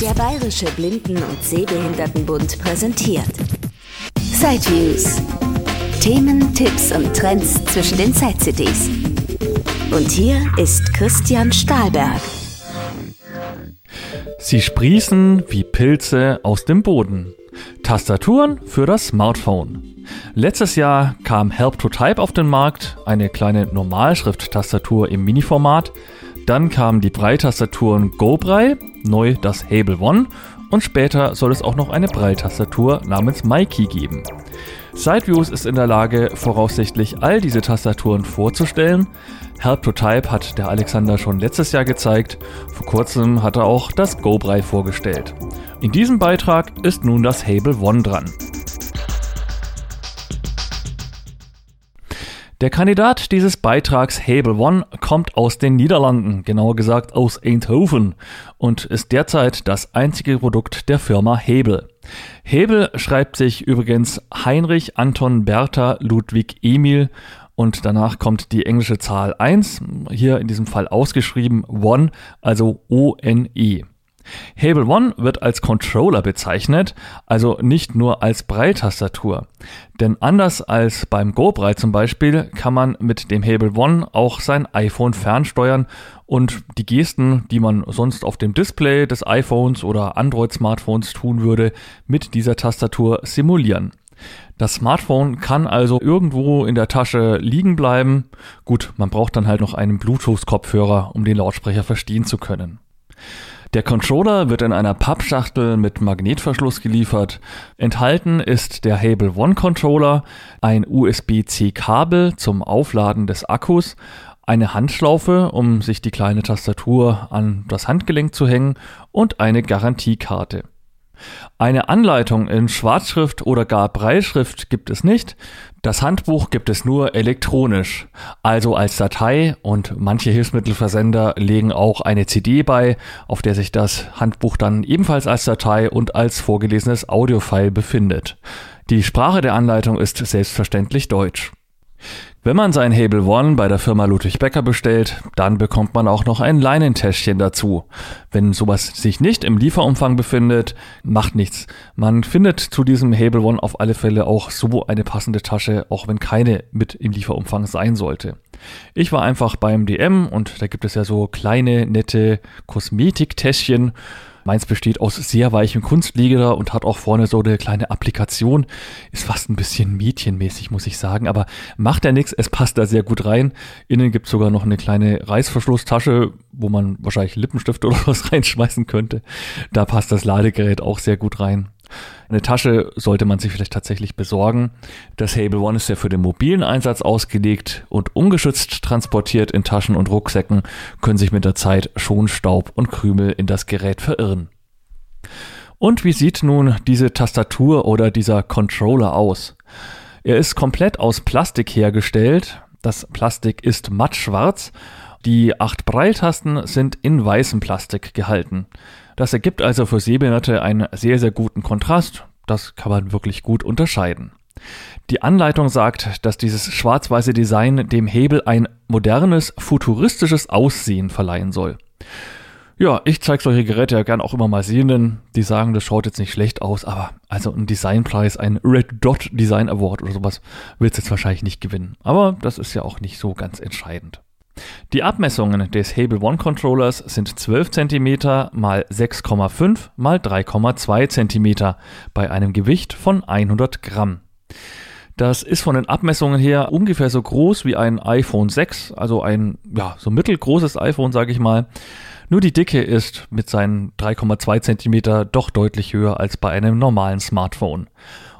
Der Bayerische Blinden- und Sehbehindertenbund präsentiert Sideviews. Themen, Tipps und Trends zwischen den Zeit-CDs. Und hier ist Christian Stahlberg. Sie sprießen wie Pilze aus dem Boden. Tastaturen für das Smartphone. Letztes Jahr kam Help to Type auf den Markt, eine kleine Normalschrift-Tastatur im Mini-Format. Dann kamen die Breitasturen GoBrei, neu das Hable One und später soll es auch noch eine Breitastatur namens Mikey geben. Sideviews ist in der Lage, voraussichtlich all diese Tastaturen vorzustellen. Help to Type hat der Alexander schon letztes Jahr gezeigt. Vor kurzem hat er auch das GoBrei vorgestellt. In diesem Beitrag ist nun das Hable One dran. Der Kandidat dieses Beitrags Hable One kommt aus den Niederlanden, genauer gesagt aus Eindhoven und ist derzeit das einzige Produkt der Firma Hebel. Hebel schreibt sich übrigens Heinrich Anton Bertha Ludwig Emil und danach kommt die englische Zahl 1, hier in diesem Fall ausgeschrieben One, also O-N-E. Hable One wird als Controller bezeichnet, also nicht nur als Breitastatur. Denn anders als beim GoBrei zum Beispiel kann man mit dem Hable One auch sein iPhone fernsteuern und die Gesten, die man sonst auf dem Display des iPhones oder Android-Smartphones tun würde, mit dieser Tastatur simulieren. Das Smartphone kann also irgendwo in der Tasche liegen bleiben. Gut, man braucht dann halt noch einen Bluetooth-Kopfhörer, um den Lautsprecher verstehen zu können. Der Controller wird in einer Pappschachtel mit Magnetverschluss geliefert. Enthalten ist der Hable One Controller, ein USB-C-Kabel zum Aufladen des Akkus, eine Handschlaufe, um sich die kleine Tastatur an das Handgelenk zu hängen und eine Garantiekarte. Eine Anleitung in Schwarzschrift oder gar Breitschrift gibt es nicht. Das Handbuch gibt es nur elektronisch, also als Datei und manche Hilfsmittelversender legen auch eine CD bei, auf der sich das Handbuch dann ebenfalls als Datei und als vorgelesenes Audiofile befindet. Die Sprache der Anleitung ist selbstverständlich Deutsch. Wenn man sein Hable One bei der Firma Ludwig Becker bestellt, dann bekommt man auch noch ein Leinentäschchen dazu. Wenn sowas sich nicht im Lieferumfang befindet, macht nichts. Man findet zu diesem Hable One auf alle Fälle auch so eine passende Tasche, auch wenn keine mit im Lieferumfang sein sollte. Ich war einfach beim DM und da gibt es ja so kleine, nette Kosmetiktäschchen Meins besteht aus sehr weichem Kunstleder und hat auch vorne so eine kleine Applikation. Ist fast ein bisschen mädchenmäßig, muss ich sagen, aber macht ja nichts. Es passt da sehr gut rein. Innen gibt es sogar noch eine kleine Reißverschlusstasche, wo man wahrscheinlich Lippenstift oder was reinschmeißen könnte. Da passt das Ladegerät auch sehr gut rein. Eine Tasche sollte man sich vielleicht tatsächlich besorgen. Das Hable One ist ja für den mobilen Einsatz ausgelegt und ungeschützt transportiert in Taschen und Rucksäcken können sich mit der Zeit schon Staub und Krümel in das Gerät verirren. Und wie sieht nun diese Tastatur oder dieser Controller aus? Er ist komplett aus Plastik hergestellt. Das Plastik ist mattschwarz. Die acht Breiltasten sind in weißem Plastik gehalten. Das ergibt also für Sehbehinderte einen sehr, sehr guten Kontrast. Das kann man wirklich gut unterscheiden. Die Anleitung sagt, dass dieses schwarz-weiße Design dem Hebel ein modernes, futuristisches Aussehen verleihen soll. Ja, ich zeige solche Geräte ja gern auch immer mal Sehenden, die sagen, das schaut jetzt nicht schlecht aus, aber also ein Designpreis, ein Red Dot Design Award oder sowas wird es jetzt wahrscheinlich nicht gewinnen. Aber das ist ja auch nicht so ganz entscheidend. Die Abmessungen des Hable One Controllers sind 12 cm x 6,5 x 3,2 cm bei einem Gewicht von 100 Gramm. Das ist von den Abmessungen her ungefähr so groß wie ein iPhone 6, also ein ja, so mittelgroßes iPhone, sage ich mal. Nur die Dicke ist mit seinen 3,2 cm doch deutlich höher als bei einem normalen Smartphone.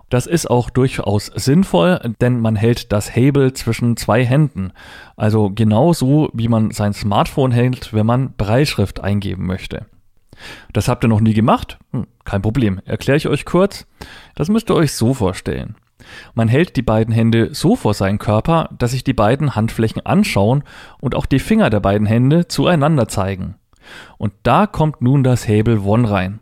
Das ist auch durchaus sinnvoll, denn man hält das Hable zwischen zwei Händen. Also genauso wie man sein Smartphone hält, wenn man Breitschrift eingeben möchte. Das habt ihr noch nie gemacht? Hm, kein Problem. Erkläre ich euch kurz. Das müsst ihr euch so vorstellen. Man hält die beiden Hände so vor seinen Körper, dass sich die beiden Handflächen anschauen und auch die Finger der beiden Hände zueinander zeigen. Und da kommt nun das Hable One rein.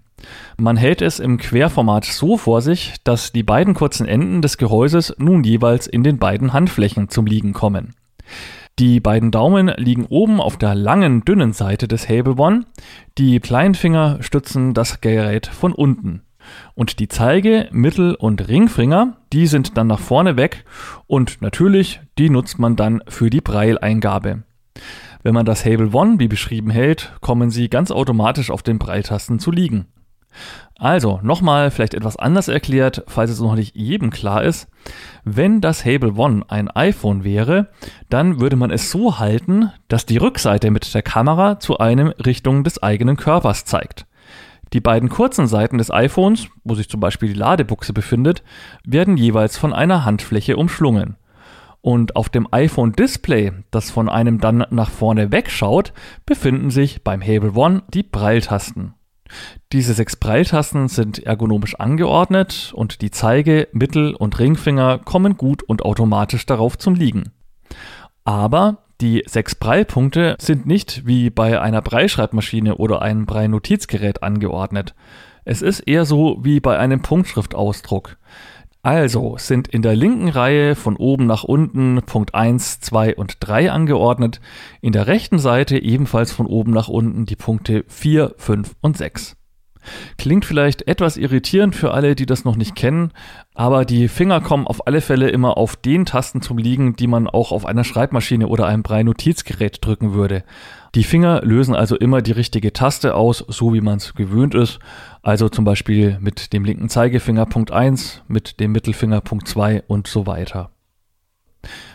Man hält es im Querformat so vor sich, dass die beiden kurzen Enden des Gehäuses nun jeweils in den beiden Handflächen zum Liegen kommen. Die beiden Daumen liegen oben auf der langen, dünnen Seite des One. Die kleinen Finger stützen das Gerät von unten. Und die Zeige-, Mittel- und Ringfinger, die sind dann nach vorne weg und natürlich, die nutzt man dann für die Breileingabe. Wenn man das Hable One wie beschrieben hält, kommen sie ganz automatisch auf den Breiltasten zu liegen. Also, nochmal vielleicht etwas anders erklärt, falls es noch nicht jedem klar ist. Wenn das Hable One ein iPhone wäre, dann würde man es so halten, dass die Rückseite mit der Kamera zu einem Richtung des eigenen Körpers zeigt. Die beiden kurzen Seiten des iPhones, wo sich zum Beispiel die Ladebuchse befindet, werden jeweils von einer Handfläche umschlungen. Und auf dem iPhone-Display, das von einem dann nach vorne wegschaut, befinden sich beim Hable One die Breiltasten. Diese sechs Breiltasten sind ergonomisch angeordnet und die Zeige-, Mittel- und Ringfinger kommen gut und automatisch darauf zum Liegen. Aber die sechs Breilpunkte sind nicht wie bei einer Breilschreibmaschine oder einem Breilnotizgerät angeordnet. Es ist eher so wie bei einem Punktschriftausdruck. Also sind in der linken Reihe von oben nach unten Punkt 1, 2 und 3 angeordnet, in der rechten Seite ebenfalls von oben nach unten die Punkte 4, 5 und 6. Klingt vielleicht etwas irritierend für alle, die das noch nicht kennen, aber die Finger kommen auf alle Fälle immer auf den Tasten zum Liegen, die man auch auf einer Schreibmaschine oder einem Brei-Notizgerät drücken würde. Die Finger lösen also immer die richtige Taste aus, so wie man es gewöhnt ist. Also zum Beispiel mit dem linken Zeigefinger Punkt 1, mit dem Mittelfinger Punkt 2 und so weiter.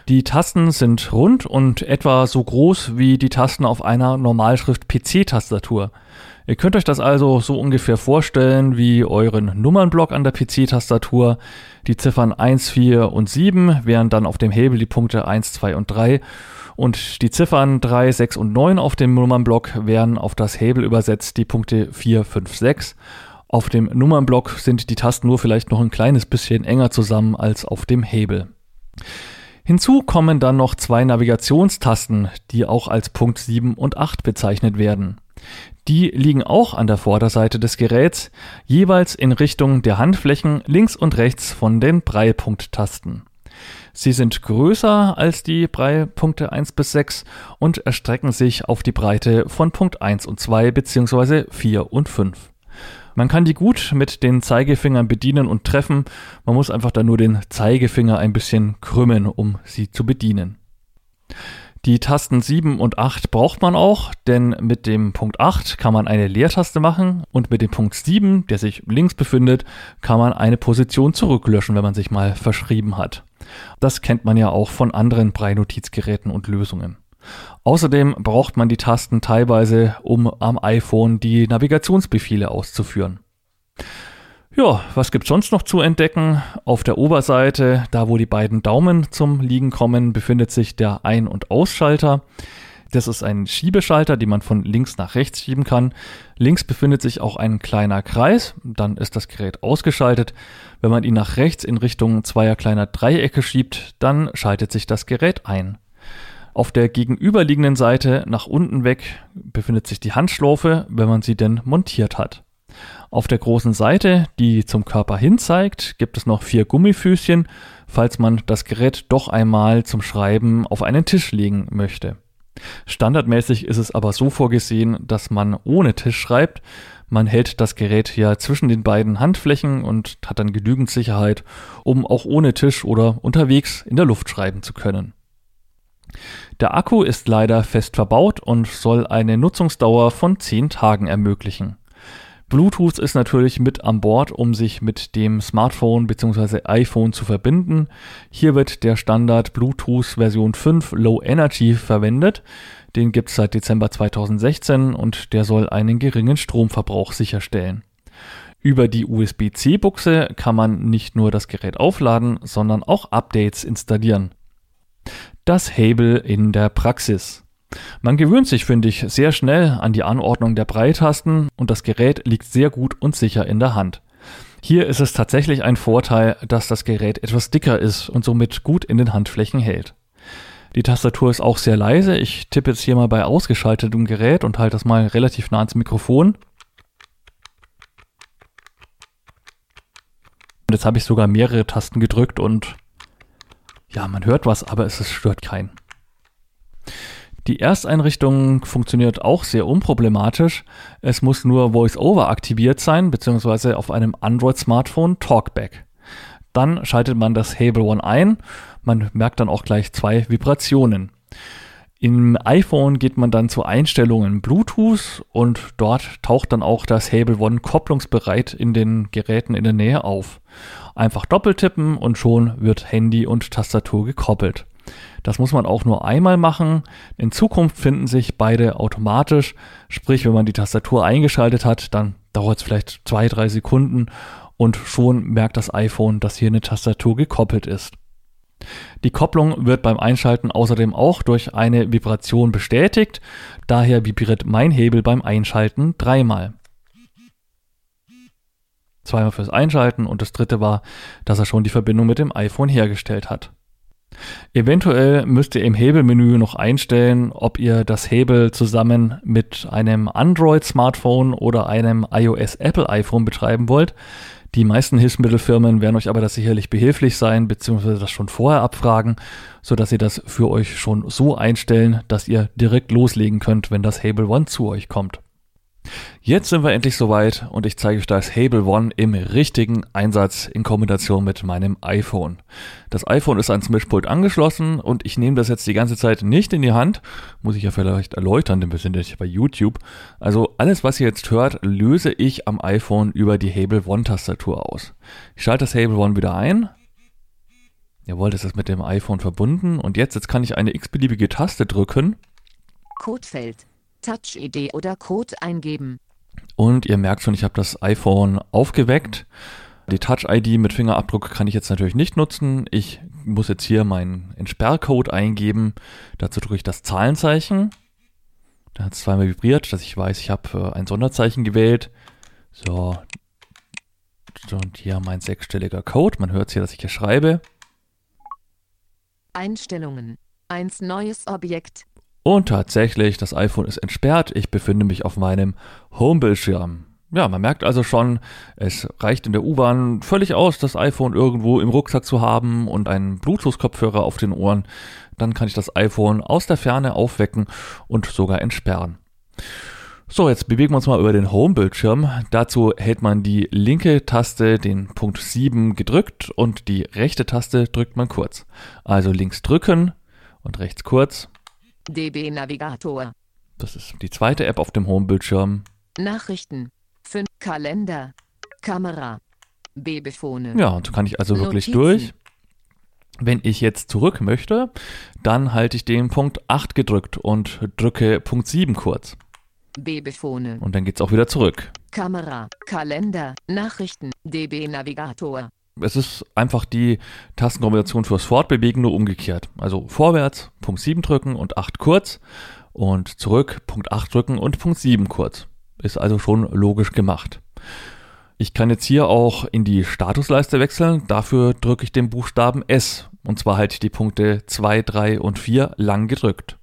Die Tasten sind rund und etwa so groß wie die Tasten auf einer Normalschrift PC-Tastatur. Ihr könnt euch das also so ungefähr vorstellen wie euren Nummernblock an der PC-Tastatur. Die Ziffern 1, 4 und 7 wären dann auf dem Hebel die Punkte 1, 2 und 3 und die Ziffern 3, 6 und 9 auf dem Nummernblock wären auf das Hebel übersetzt die Punkte 4, 5, 6. Auf dem Nummernblock sind die Tasten nur vielleicht noch ein kleines bisschen enger zusammen als auf dem Hebel. Hinzu kommen dann noch zwei Navigationstasten, die auch als Punkt 7 und 8 bezeichnet werden. Die liegen auch an der Vorderseite des Geräts, jeweils in Richtung der Handflächen links und rechts von den Breilpunkttasten. Sie sind größer als die Breilpunkte 1 bis 6 und erstrecken sich auf die Breite von Punkt 1 und 2 bzw. 4 und 5. Man kann die gut mit den Zeigefingern bedienen und treffen, man muss einfach dann nur den Zeigefinger ein bisschen krümmen, um sie zu bedienen. Die Tasten 7 und 8 braucht man auch, denn mit dem Punkt 8 kann man eine Leertaste machen und mit dem Punkt 7, der sich links befindet, kann man eine Position zurücklöschen, wenn man sich mal verschrieben hat. Das kennt man ja auch von anderen Brei-Notizgeräten und Lösungen. Außerdem braucht man die Tasten teilweise, um am iPhone die Navigationsbefehle auszuführen. Ja, was gibt's sonst noch zu entdecken? Auf der Oberseite, da wo die beiden Daumen zum Liegen kommen, befindet sich der Ein- und Ausschalter. Das ist ein Schiebeschalter, den man von links nach rechts schieben kann. Links befindet sich auch ein kleiner Kreis, dann ist das Gerät ausgeschaltet. Wenn man ihn nach rechts in Richtung zweier kleiner Dreiecke schiebt, dann schaltet sich das Gerät ein. Auf der gegenüberliegenden Seite nach unten weg befindet sich die Handschlaufe, wenn man sie denn montiert hat. Auf der großen Seite, die zum Körper hin zeigt, gibt es noch vier Gummifüßchen, falls man das Gerät doch einmal zum Schreiben auf einen Tisch legen möchte. Standardmäßig ist es aber so vorgesehen, dass man ohne Tisch schreibt. Man hält das Gerät ja zwischen den beiden Handflächen und hat dann genügend Sicherheit, um auch ohne Tisch oder unterwegs in der Luft schreiben zu können. Der Akku ist leider fest verbaut und soll eine Nutzungsdauer von 10 Tagen ermöglichen. Bluetooth ist natürlich mit an Bord, um sich mit dem Smartphone bzw. iPhone zu verbinden. Hier wird der Standard Bluetooth Version 5 Low Energy verwendet. Den gibt es seit Dezember 2016 und der soll einen geringen Stromverbrauch sicherstellen. Über die USB-C-Buchse kann man nicht nur das Gerät aufladen, sondern auch Updates installieren. Das Hable in der Praxis. Man gewöhnt sich, finde ich, sehr schnell an die Anordnung der Breitasten und das Gerät liegt sehr gut und sicher in der Hand. Hier ist es tatsächlich ein Vorteil, dass das Gerät etwas dicker ist und somit gut in den Handflächen hält. Die Tastatur ist auch sehr leise. Ich tippe jetzt hier mal bei ausgeschaltetem Gerät und halte das mal relativ nah ans Mikrofon. Und jetzt habe ich sogar mehrere Tasten gedrückt und ja, man hört was, aber es stört keinen. Die Ersteinrichtung funktioniert auch sehr unproblematisch. Es muss nur VoiceOver aktiviert sein, beziehungsweise auf einem Android-Smartphone Talkback. Dann schaltet man das Hable One ein. Man merkt dann auch gleich zwei Vibrationen. Im iPhone geht man dann zu Einstellungen Bluetooth und dort taucht dann auch das Hable One kopplungsbereit in den Geräten in der Nähe auf. Einfach doppeltippen und schon wird Handy und Tastatur gekoppelt. Das muss man auch nur einmal machen. In Zukunft finden sich beide automatisch. Sprich, wenn man die Tastatur eingeschaltet hat, dann dauert es vielleicht zwei, drei Sekunden und schon merkt das iPhone, dass hier eine Tastatur gekoppelt ist. Die Kopplung wird beim Einschalten außerdem auch durch eine Vibration bestätigt, daher vibriert mein Hebel beim Einschalten dreimal. Zweimal fürs Einschalten und das dritte war, dass er schon die Verbindung mit dem iPhone hergestellt hat. Eventuell müsst ihr im Hebelmenü noch einstellen, ob ihr das Hebel zusammen mit einem Android-Smartphone oder einem iOS-Apple-iPhone betreiben wollt. Die meisten Hilfsmittelfirmen werden euch aber das sicherlich behilflich sein, beziehungsweise das schon vorher abfragen, sodass ihr das für euch schon so einstellen, dass ihr direkt loslegen könnt, wenn das Hable One zu euch kommt. Jetzt sind wir endlich soweit und ich zeige euch das Hable One im richtigen Einsatz in Kombination mit meinem iPhone. Das iPhone ist ans Mischpult angeschlossen und ich nehme das jetzt die ganze Zeit nicht in die Hand. Muss ich ja vielleicht erläutern, denn wir sind ja bei YouTube. Also alles, was ihr jetzt hört, löse ich am iPhone über die Hable One Tastatur aus. Ich schalte das Hable One wieder ein. Jawohl, das ist mit dem iPhone verbunden und jetzt, jetzt kann ich eine x-beliebige Taste drücken. Codefeld Touch-ID oder Code eingeben. Und ihr merkt schon, ich habe das iPhone aufgeweckt. Die Touch-ID mit Fingerabdruck kann ich jetzt natürlich nicht nutzen. Ich muss jetzt hier meinen Entsperrcode eingeben. Dazu drücke ich das Zahlenzeichen. Da hat es zweimal vibriert, dass ich weiß, ich habe äh, ein Sonderzeichen gewählt. So. Und hier mein sechsstelliger Code. Man hört hier, dass ich hier schreibe. Einstellungen. Eins neues Objekt. Und tatsächlich, das iPhone ist entsperrt. Ich befinde mich auf meinem Homebildschirm. Ja, man merkt also schon, es reicht in der U-Bahn völlig aus, das iPhone irgendwo im Rucksack zu haben und einen Bluetooth-Kopfhörer auf den Ohren. Dann kann ich das iPhone aus der Ferne aufwecken und sogar entsperren. So, jetzt bewegen wir uns mal über den Home-Bildschirm. Dazu hält man die linke Taste, den Punkt 7 gedrückt und die rechte Taste drückt man kurz. Also links drücken und rechts kurz. DB Navigator. Das ist die zweite App auf dem Home-Bildschirm. Nachrichten. 5 Kalender. Kamera. Babyphone. Ja, und so kann ich also wirklich Notizen. durch. Wenn ich jetzt zurück möchte, dann halte ich den Punkt 8 gedrückt und drücke Punkt 7 kurz. Babyphone. Und dann geht es auch wieder zurück. Kamera, Kalender, Nachrichten, DB Navigator es ist einfach die Tastenkombination fürs Fortbewegen nur umgekehrt. Also vorwärts, Punkt 7 drücken und 8 kurz und zurück, Punkt 8 drücken und Punkt 7 kurz. Ist also schon logisch gemacht. Ich kann jetzt hier auch in die Statusleiste wechseln. Dafür drücke ich den Buchstaben S. Und zwar halte ich die Punkte 2, 3 und 4 lang gedrückt.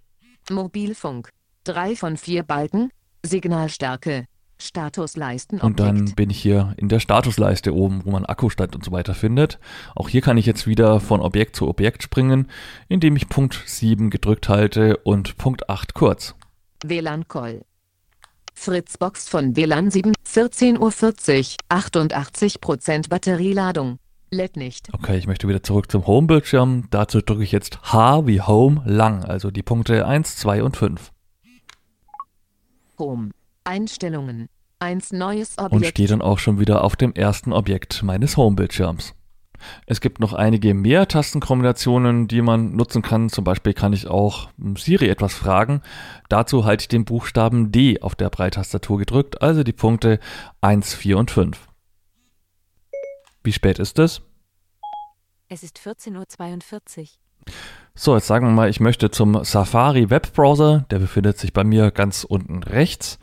Mobilfunk. 3 von 4 Balken. Signalstärke Statusleisten. Und dann bin ich hier in der Statusleiste oben, wo man Akkustand und so weiter findet. Auch hier kann ich jetzt wieder von Objekt zu Objekt springen, indem ich Punkt 7 gedrückt halte und Punkt 8 kurz. WLAN Call. Fritzbox von WLAN 7, 14.40 Uhr, 88% Batterieladung. LED nicht. Okay, ich möchte wieder zurück zum Home-Bildschirm. Dazu drücke ich jetzt H wie Home lang, also die Punkte 1, 2 und 5. Home. Einstellungen. Eins neues Objekt. Und stehe dann auch schon wieder auf dem ersten Objekt meines Homebildschirms. Es gibt noch einige mehr Tastenkombinationen, die man nutzen kann. Zum Beispiel kann ich auch Siri etwas fragen. Dazu halte ich den Buchstaben D auf der Breitastatur gedrückt, also die Punkte 1, 4 und 5. Wie spät ist es? Es ist 14.42 Uhr. So, jetzt sagen wir mal, ich möchte zum Safari Webbrowser. Der befindet sich bei mir ganz unten rechts.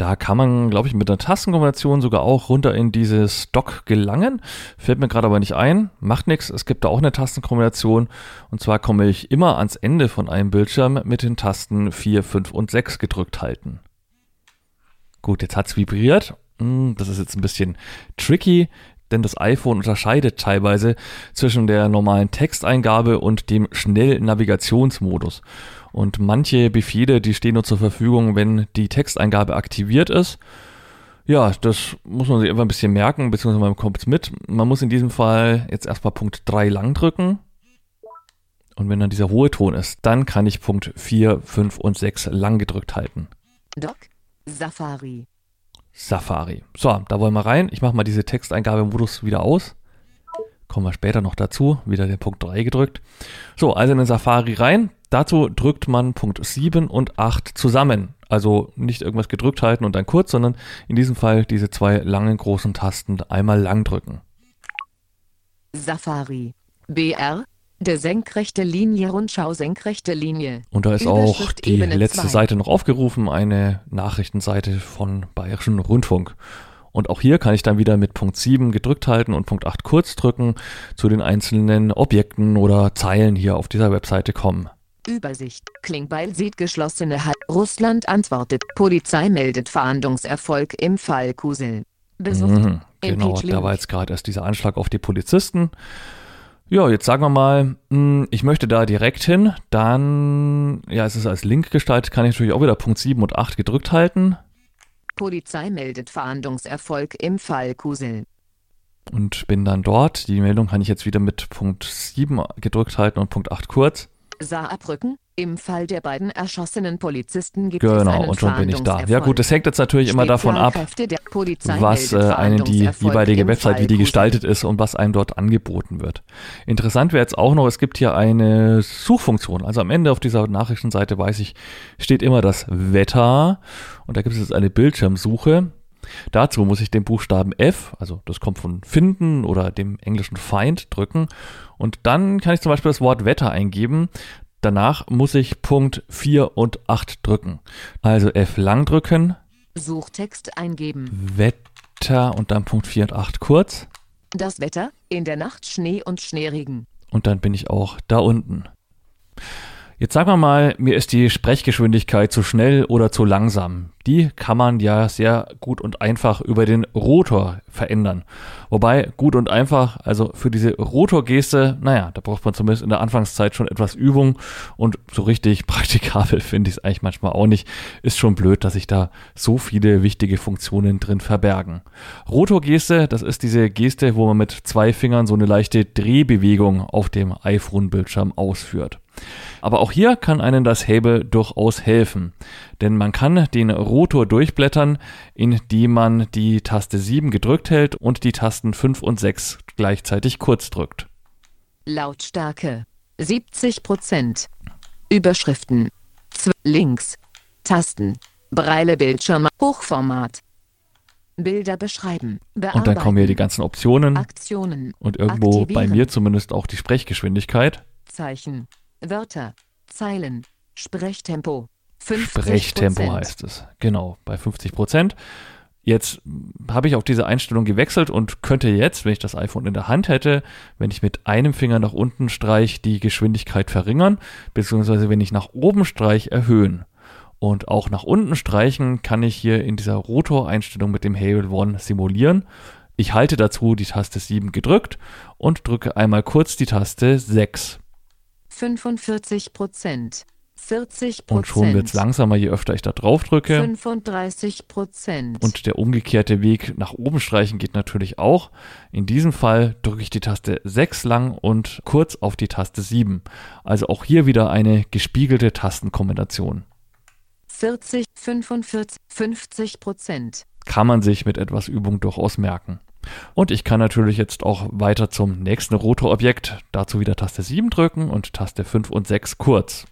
Da kann man, glaube ich, mit einer Tastenkombination sogar auch runter in dieses Dock gelangen. Fällt mir gerade aber nicht ein. Macht nichts. Es gibt da auch eine Tastenkombination. Und zwar komme ich immer ans Ende von einem Bildschirm mit den Tasten 4, 5 und 6 gedrückt halten. Gut, jetzt hat es vibriert. Hm, das ist jetzt ein bisschen tricky. denn das iPhone unterscheidet teilweise zwischen der normalen Texteingabe und dem Schnellnavigationsmodus. Und manche Befehle, die stehen nur zur Verfügung, wenn die Texteingabe aktiviert ist. Ja, das muss man sich einfach ein bisschen merken, beziehungsweise man bekommt es mit. Man muss in diesem Fall jetzt erstmal Punkt 3 lang drücken. Und wenn dann dieser hohe Ton ist, dann kann ich Punkt 4, 5 und 6 lang gedrückt halten. Doc, Safari. Safari. So, da wollen wir rein. Ich mache mal diese Texteingabemodus wieder aus. Kommen wir später noch dazu. Wieder den Punkt 3 gedrückt. So, also in den Safari rein. Dazu drückt man Punkt 7 und 8 zusammen. Also nicht irgendwas gedrückt halten und dann kurz, sondern in diesem Fall diese zwei langen großen Tasten einmal lang drücken. Safari. BR. Der senkrechte Linie, Rundschau senkrechte Linie. Und da ist auch die Ebene letzte 2. Seite noch aufgerufen, eine Nachrichtenseite von Bayerischen Rundfunk. Und auch hier kann ich dann wieder mit Punkt 7 gedrückt halten und Punkt 8 kurz drücken zu den einzelnen Objekten oder Zeilen hier auf dieser Webseite kommen. Übersicht. Klingbeil sieht geschlossene Hall. Russland antwortet. Polizei meldet Fahndungserfolg im Fall Kusel. Mhm, genau, da war jetzt gerade erst dieser Anschlag auf die Polizisten. Ja, jetzt sagen wir mal, hm, ich möchte da direkt hin, dann, ja, es ist als Link gestaltet, kann ich natürlich auch wieder Punkt 7 und 8 gedrückt halten. Polizei meldet Fahndungserfolg im Fall Kusel. Und bin dann dort. Die Meldung kann ich jetzt wieder mit Punkt 7 gedrückt halten und Punkt 8 kurz. Saarbrücken. Im Fall der beiden erschossenen Polizisten gibt genau, es einen und schon bin ich da. Ja gut, das hängt jetzt natürlich immer davon ab, was äh, einen die jeweilige Website, wie die gestaltet ist und was einem dort angeboten wird. Interessant wäre jetzt auch noch, es gibt hier eine Suchfunktion. Also am Ende auf dieser Nachrichtenseite weiß ich, steht immer das Wetter und da gibt es jetzt eine Bildschirmsuche. Dazu muss ich den Buchstaben F, also das kommt von finden oder dem englischen Find drücken und dann kann ich zum Beispiel das Wort Wetter eingeben. Danach muss ich Punkt 4 und 8 drücken. Also F lang drücken. Suchtext eingeben. Wetter und dann Punkt 4 und 8 kurz. Das Wetter, in der Nacht Schnee und Schneeregen. Und dann bin ich auch da unten. Jetzt sagen wir mal, mir ist die Sprechgeschwindigkeit zu schnell oder zu langsam. Die kann man ja sehr gut und einfach über den Rotor verändern. Wobei gut und einfach, also für diese Rotorgeste, naja, da braucht man zumindest in der Anfangszeit schon etwas Übung und so richtig praktikabel finde ich es eigentlich manchmal auch nicht. Ist schon blöd, dass sich da so viele wichtige Funktionen drin verbergen. Rotorgeste, das ist diese Geste, wo man mit zwei Fingern so eine leichte Drehbewegung auf dem iPhone-Bildschirm ausführt. Aber auch hier kann einen das Hable durchaus helfen, denn man kann den Rotor durchblättern, indem man die Taste 7 gedrückt hält und die Tasten 5 und 6 gleichzeitig kurz drückt. Lautstärke 70 Überschriften links Tasten Breile Bildschirme Hochformat Bilder beschreiben. Und dann kommen hier die ganzen Optionen. Aktionen. Und irgendwo bei mir zumindest auch die Sprechgeschwindigkeit. Zeichen. Wörter, Zeilen, Sprechtempo. 50%. Sprechtempo heißt es. Genau, bei 50 Prozent. Jetzt habe ich auf diese Einstellung gewechselt und könnte jetzt, wenn ich das iPhone in der Hand hätte, wenn ich mit einem Finger nach unten streich, die Geschwindigkeit verringern, beziehungsweise wenn ich nach oben streich, erhöhen. Und auch nach unten streichen kann ich hier in dieser Rotor-Einstellung mit dem Hable One simulieren. Ich halte dazu die Taste 7 gedrückt und drücke einmal kurz die Taste 6. 45 Prozent. 40 Prozent. Und schon wird es langsamer, je öfter ich da drauf drücke. 35 Prozent. Und der umgekehrte Weg nach oben streichen geht natürlich auch. In diesem Fall drücke ich die Taste 6 lang und kurz auf die Taste 7. Also auch hier wieder eine gespiegelte Tastenkombination. 40, 45, 50 Prozent. Kann man sich mit etwas Übung durchaus merken. Und ich kann natürlich jetzt auch weiter zum nächsten Rotorobjekt, dazu wieder Taste 7 drücken und Taste 5 und 6 kurz.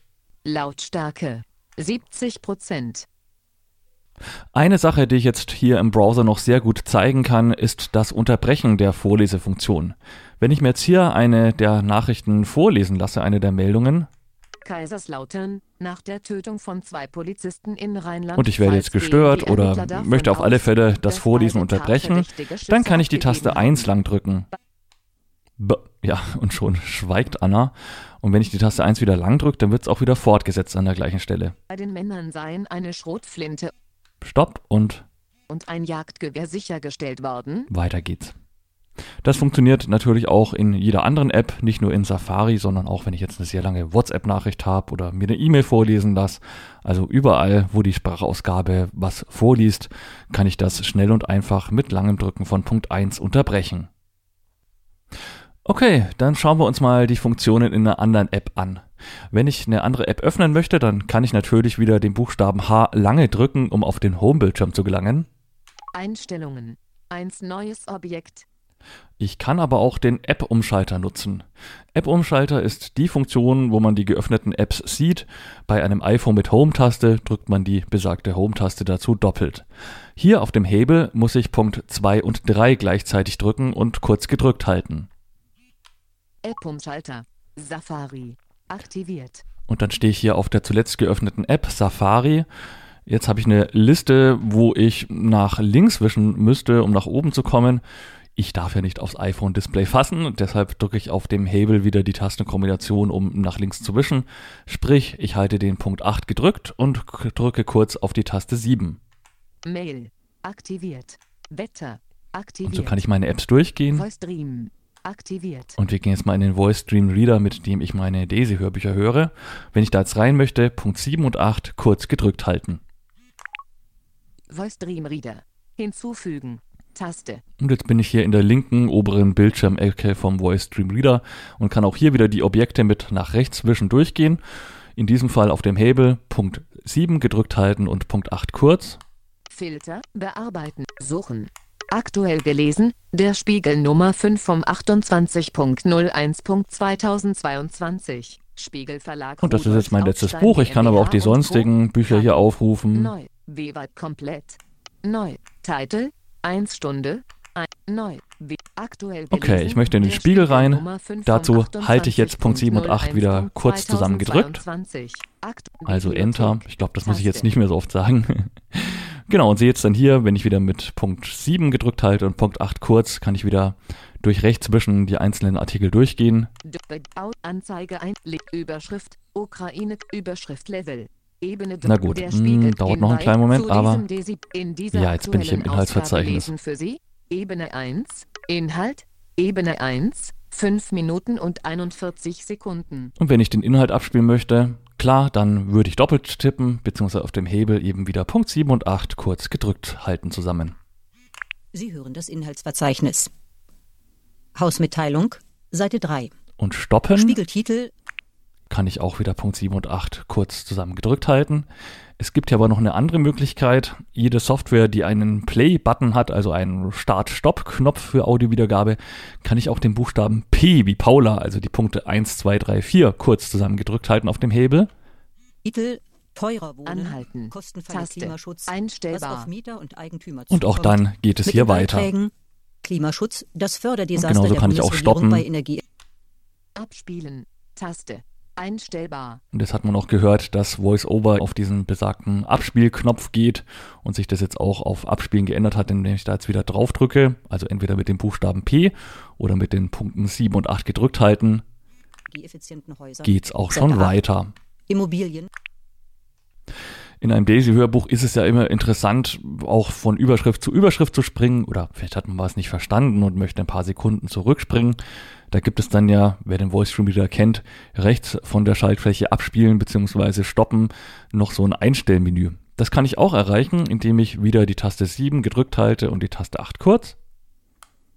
Lautstärke 70% Eine Sache, die ich jetzt hier im Browser noch sehr gut zeigen kann, ist das Unterbrechen der Vorlesefunktion. Wenn ich mir jetzt hier eine der Nachrichten vorlesen lasse, eine der Meldungen, Kaiserslautern nach der Tötung von zwei Polizisten in Rheinland. Und ich werde jetzt gestört oder möchte auf alle Fälle das Vorlesen unterbrechen. Dann kann ich die Taste 1 lang drücken. B ja, und schon schweigt Anna. Und wenn ich die Taste 1 wieder lang drücke, dann wird es auch wieder fortgesetzt an der gleichen Stelle. Bei den Männern seien eine Schrotflinte Stopp und und ein Jagdgewehr sichergestellt worden. Weiter geht's. Das funktioniert natürlich auch in jeder anderen App, nicht nur in Safari, sondern auch wenn ich jetzt eine sehr lange WhatsApp-Nachricht habe oder mir eine E-Mail vorlesen lasse. Also überall, wo die Sprachausgabe was vorliest, kann ich das schnell und einfach mit langem Drücken von Punkt 1 unterbrechen. Okay, dann schauen wir uns mal die Funktionen in einer anderen App an. Wenn ich eine andere App öffnen möchte, dann kann ich natürlich wieder den Buchstaben H lange drücken, um auf den Home-Bildschirm zu gelangen. Einstellungen. Eins neues Objekt. Ich kann aber auch den App-Umschalter nutzen. App-Umschalter ist die Funktion, wo man die geöffneten Apps sieht. Bei einem iPhone mit Home-Taste drückt man die besagte Home-Taste dazu doppelt. Hier auf dem Hebel muss ich Punkt 2 und 3 gleichzeitig drücken und kurz gedrückt halten. App-Umschalter. Safari. Aktiviert. Und dann stehe ich hier auf der zuletzt geöffneten App Safari. Jetzt habe ich eine Liste, wo ich nach links wischen müsste, um nach oben zu kommen. Ich darf ja nicht aufs iPhone-Display fassen, deshalb drücke ich auf dem Hebel wieder die Tastenkombination, um nach links zu wischen. Sprich, ich halte den Punkt 8 gedrückt und drücke kurz auf die Taste 7. Mail. Aktiviert. Wetter. Aktiviert. Und so kann ich meine Apps durchgehen. Voice Stream. Aktiviert. Und wir gehen jetzt mal in den Voice Stream Reader, mit dem ich meine Daisy-Hörbücher höre. Wenn ich da jetzt rein möchte, Punkt 7 und 8 kurz gedrückt halten. Voice Stream Reader. Hinzufügen. Taste. Und jetzt bin ich hier in der linken oberen Bildschirmecke vom Voice Stream Reader und kann auch hier wieder die Objekte mit nach rechts wischen durchgehen. In diesem Fall auf dem Hebel Punkt 7 gedrückt halten und Punkt 8 kurz. Filter. Bearbeiten. Suchen. Aktuell gelesen, der Spiegel Nummer 5 vom 28.01.2022. Spiegel Verlag. Und das ist jetzt mein letztes Buch. Ich kann aber auch die sonstigen Bücher hier aufrufen. Neu. Wewald komplett. Neu. Titel. 1 Stunde. Neu. Okay, ich möchte in den Spiegel rein. Nummer 5 vom Dazu halte ich jetzt Punkt 7 und 8 wieder kurz zusammengedrückt. 28.01.2022. Akt- Also. Enter. Ich glaube, das muss ich jetzt nicht mehr so oft sagen. genau, und sehe jetzt dann hier, wenn ich wieder mit Punkt 7 gedrückt halte und Punkt 8 kurz, kann ich wieder durch rechts zwischen die einzelnen Artikel durchgehen. Anzeige ein Überschrift Ukraine Überschrift Level Ebene Na gut, mm, Spiegel dauert noch einen kleinen Moment, aber- Ja, jetzt bin ich im Inhaltsverzeichnis. Ebene 1 Inhalt Ebene 1 5 Minuten und 41 Sekunden Und wenn ich den Inhalt abspielen möchte, klar, dann würde ich doppelt tippen, beziehungsweise auf dem Hebel eben wieder Punkt 7 und 8 kurz gedrückt halten zusammen. Sie hören das Inhaltsverzeichnis. Hausmitteilung, Seite 3. Und stoppen Spiegeltitel kann ich auch wieder Punkt 7 und 8 kurz zusammen gedrückt halten. Es gibt ja aber noch eine andere Möglichkeit. Jede Software, die einen Play-Button hat, also einen Start-Stopp-Knopf für Audiowiedergabe, kann ich auch den Buchstaben P wie Paula, also die Punkte 1, 2, 3, 4 kurz zusammen gedrückt halten auf dem Hebel. Titel Teurer Wohnen, Anhalten. Taste. Klimaschutz, Einstellbar auf Mieter und Eigentümer Und auch dann geht es hier weiter. Klimaschutz, das Förderdesaster Und genauso der kann ich auch stoppen. bei Energie. Abspielen Taste Einstellbar Und jetzt hat man auch gehört, dass VoiceOver auf diesen besagten Abspielknopf geht und sich das jetzt auch auf Abspielen geändert hat, indem ich da jetzt wieder drauf drücke. Also entweder mit dem Buchstaben P oder mit den Punkten 7 und 8 gedrückt halten, geht's auch schon weiter. Immobilien, In einem Daisy-Hörbuch ist es ja immer interessant, auch von Überschrift zu Überschrift zu springen oder vielleicht hat man was nicht verstanden und möchte ein paar Sekunden zurückspringen. Da gibt es dann ja, wer den Voice Stream wieder kennt, rechts von der Schaltfläche abspielen bzw. stoppen noch so ein Einstellmenü. Das kann ich auch erreichen, indem ich wieder die Taste 7 gedrückt halte und die Taste 8 kurz.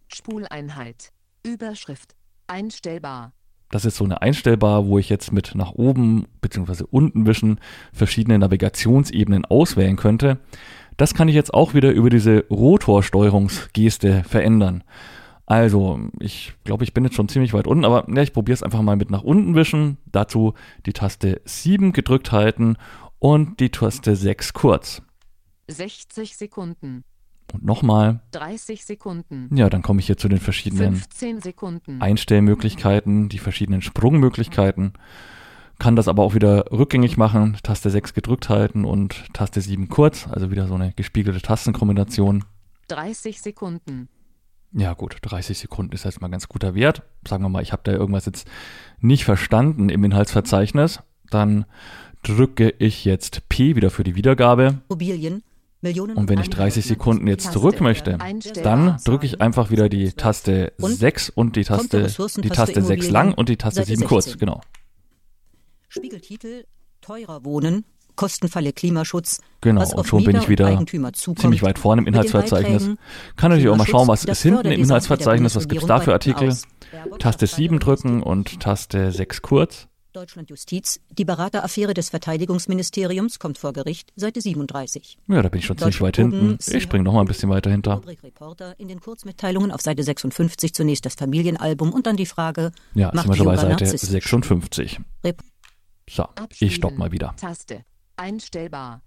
Spuleinheit Überschrift Einstellbar Das ist so eine Einstellbar, wo ich jetzt mit nach oben bzw. unten wischen verschiedene Navigationsebenen auswählen könnte. Das kann ich jetzt auch wieder über diese Rotorsteuerungsgeste verändern. Also, ich glaube, ich bin jetzt schon ziemlich weit unten, aber ja, ich probiere es einfach mal mit nach unten wischen. Dazu die Taste 7 gedrückt halten und die Taste 6 kurz. 60 Sekunden Und nochmal. 30 Sekunden Ja, dann komme ich hier zu den verschiedenen 15 Sekunden Einstellmöglichkeiten, die verschiedenen Sprungmöglichkeiten. Kann das aber auch wieder rückgängig machen. Taste 6 gedrückt halten und Taste 7 kurz. Also wieder so eine gespiegelte Tastenkombination. 30 Sekunden Ja gut, 30 Sekunden ist jetzt mal ganz guter Wert. Sagen wir mal, ich habe da irgendwas jetzt nicht verstanden im Inhaltsverzeichnis. Dann drücke ich jetzt P wieder für die Wiedergabe. Immobilien, Millionen Und wenn ich 30 Sekunden jetzt zurück möchte, dann drücke ich einfach wieder die Taste Und 6 und die Taste, die Taste 6 Immobilien, lang und die Taste Seite 7 kurz. 16. Genau. Spiegeltitel Teurer Wohnen, Kostenfalle Klimaschutz, Genau, was und auf schon bin ich wieder zukommt. Ziemlich weit vorne im Inhaltsverzeichnis. Kann natürlich auch mal schauen, was ist hinten im Inhaltsverzeichnis, was gibt's der da für Artikel. Taste 7 drücken und Taste 6 kurz. Deutschland Justiz, die Berateraffäre des Verteidigungsministeriums kommt vor Gericht, Seite 37. Ja, da bin ich schon ziemlich weit hinten. Ich springe noch mal ein bisschen weiter hinter. Reporter in den Kurzmitteilungen auf Seite 56 zunächst das Familienalbum und dann die Frage, Ja, macht sind wir schon bei Seite narzisstisch? 56. Rep So, ich stopp mal wieder. Taste. Einstellbar.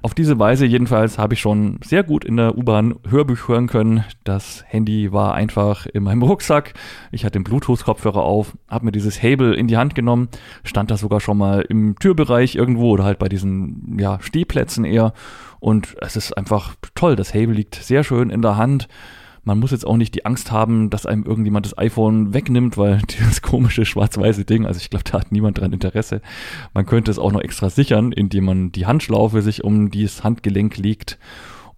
Auf diese Weise jedenfalls habe ich schon sehr gut in der U-Bahn Hörbuch hören können. Das Handy war einfach in meinem Rucksack. Ich hatte den Bluetooth-Kopfhörer auf, habe mir dieses Hable in die Hand genommen, stand da sogar schon mal im Türbereich irgendwo oder halt bei diesen ja, Stehplätzen eher. Und es ist einfach toll. Das Hable liegt sehr schön in der Hand. Man muss jetzt auch nicht die Angst haben, dass einem irgendjemand das iPhone wegnimmt, weil dieses komische schwarz-weiße Ding, also ich glaube, da hat niemand dran Interesse. Man könnte es auch noch extra sichern, indem man die Handschlaufe sich um dieses Handgelenk legt.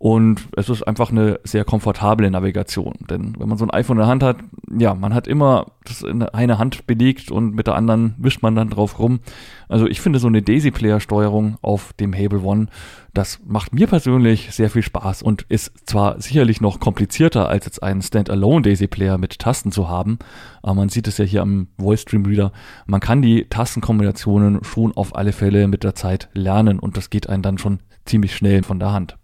Und es ist einfach eine sehr komfortable Navigation. Denn wenn man so ein iPhone in der Hand hat, ja, man hat immer das in eine Hand belegt und mit der anderen wischt man dann drauf rum. Also ich finde so eine Daisy-Player-Steuerung auf dem Hable One, das macht mir persönlich sehr viel Spaß und ist zwar sicherlich noch komplizierter als jetzt einen Standalone Daisy-Player mit Tasten zu haben, aber man sieht es ja hier am Voice Stream Reader, man kann die Tastenkombinationen schon auf alle Fälle mit der Zeit lernen und das geht einem dann schon ziemlich schnell von der Hand.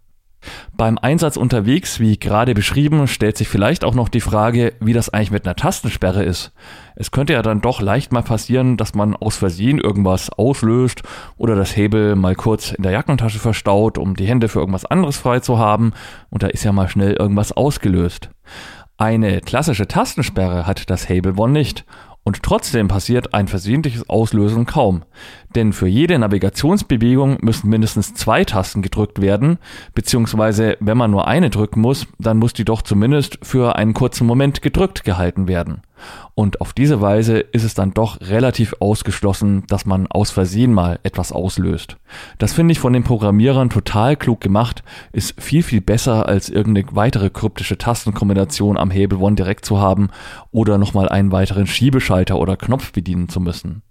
Beim Einsatz unterwegs, wie gerade beschrieben, stellt sich vielleicht auch noch die Frage, wie das eigentlich mit einer Tastensperre ist. Es könnte ja dann doch leicht mal passieren, dass man aus Versehen irgendwas auslöst oder das Hebel mal kurz in der Jackentasche verstaut, um die Hände für irgendwas anderes frei zu haben und da ist ja mal schnell irgendwas ausgelöst. Eine klassische Tastensperre hat das Hable One nicht und trotzdem passiert ein versehentliches Auslösen kaum. Denn für jede Navigationsbewegung müssen mindestens zwei Tasten gedrückt werden, beziehungsweise wenn man nur eine drücken muss, dann muss die doch zumindest für einen kurzen Moment gedrückt gehalten werden. Und auf diese Weise ist es dann doch relativ ausgeschlossen, dass man aus Versehen mal etwas auslöst. Das finde ich von den Programmierern total klug gemacht, ist viel, viel besser als irgendeine weitere kryptische Tastenkombination am Hebel One direkt zu haben oder nochmal einen weiteren Schiebeschalter oder Knopf bedienen zu müssen.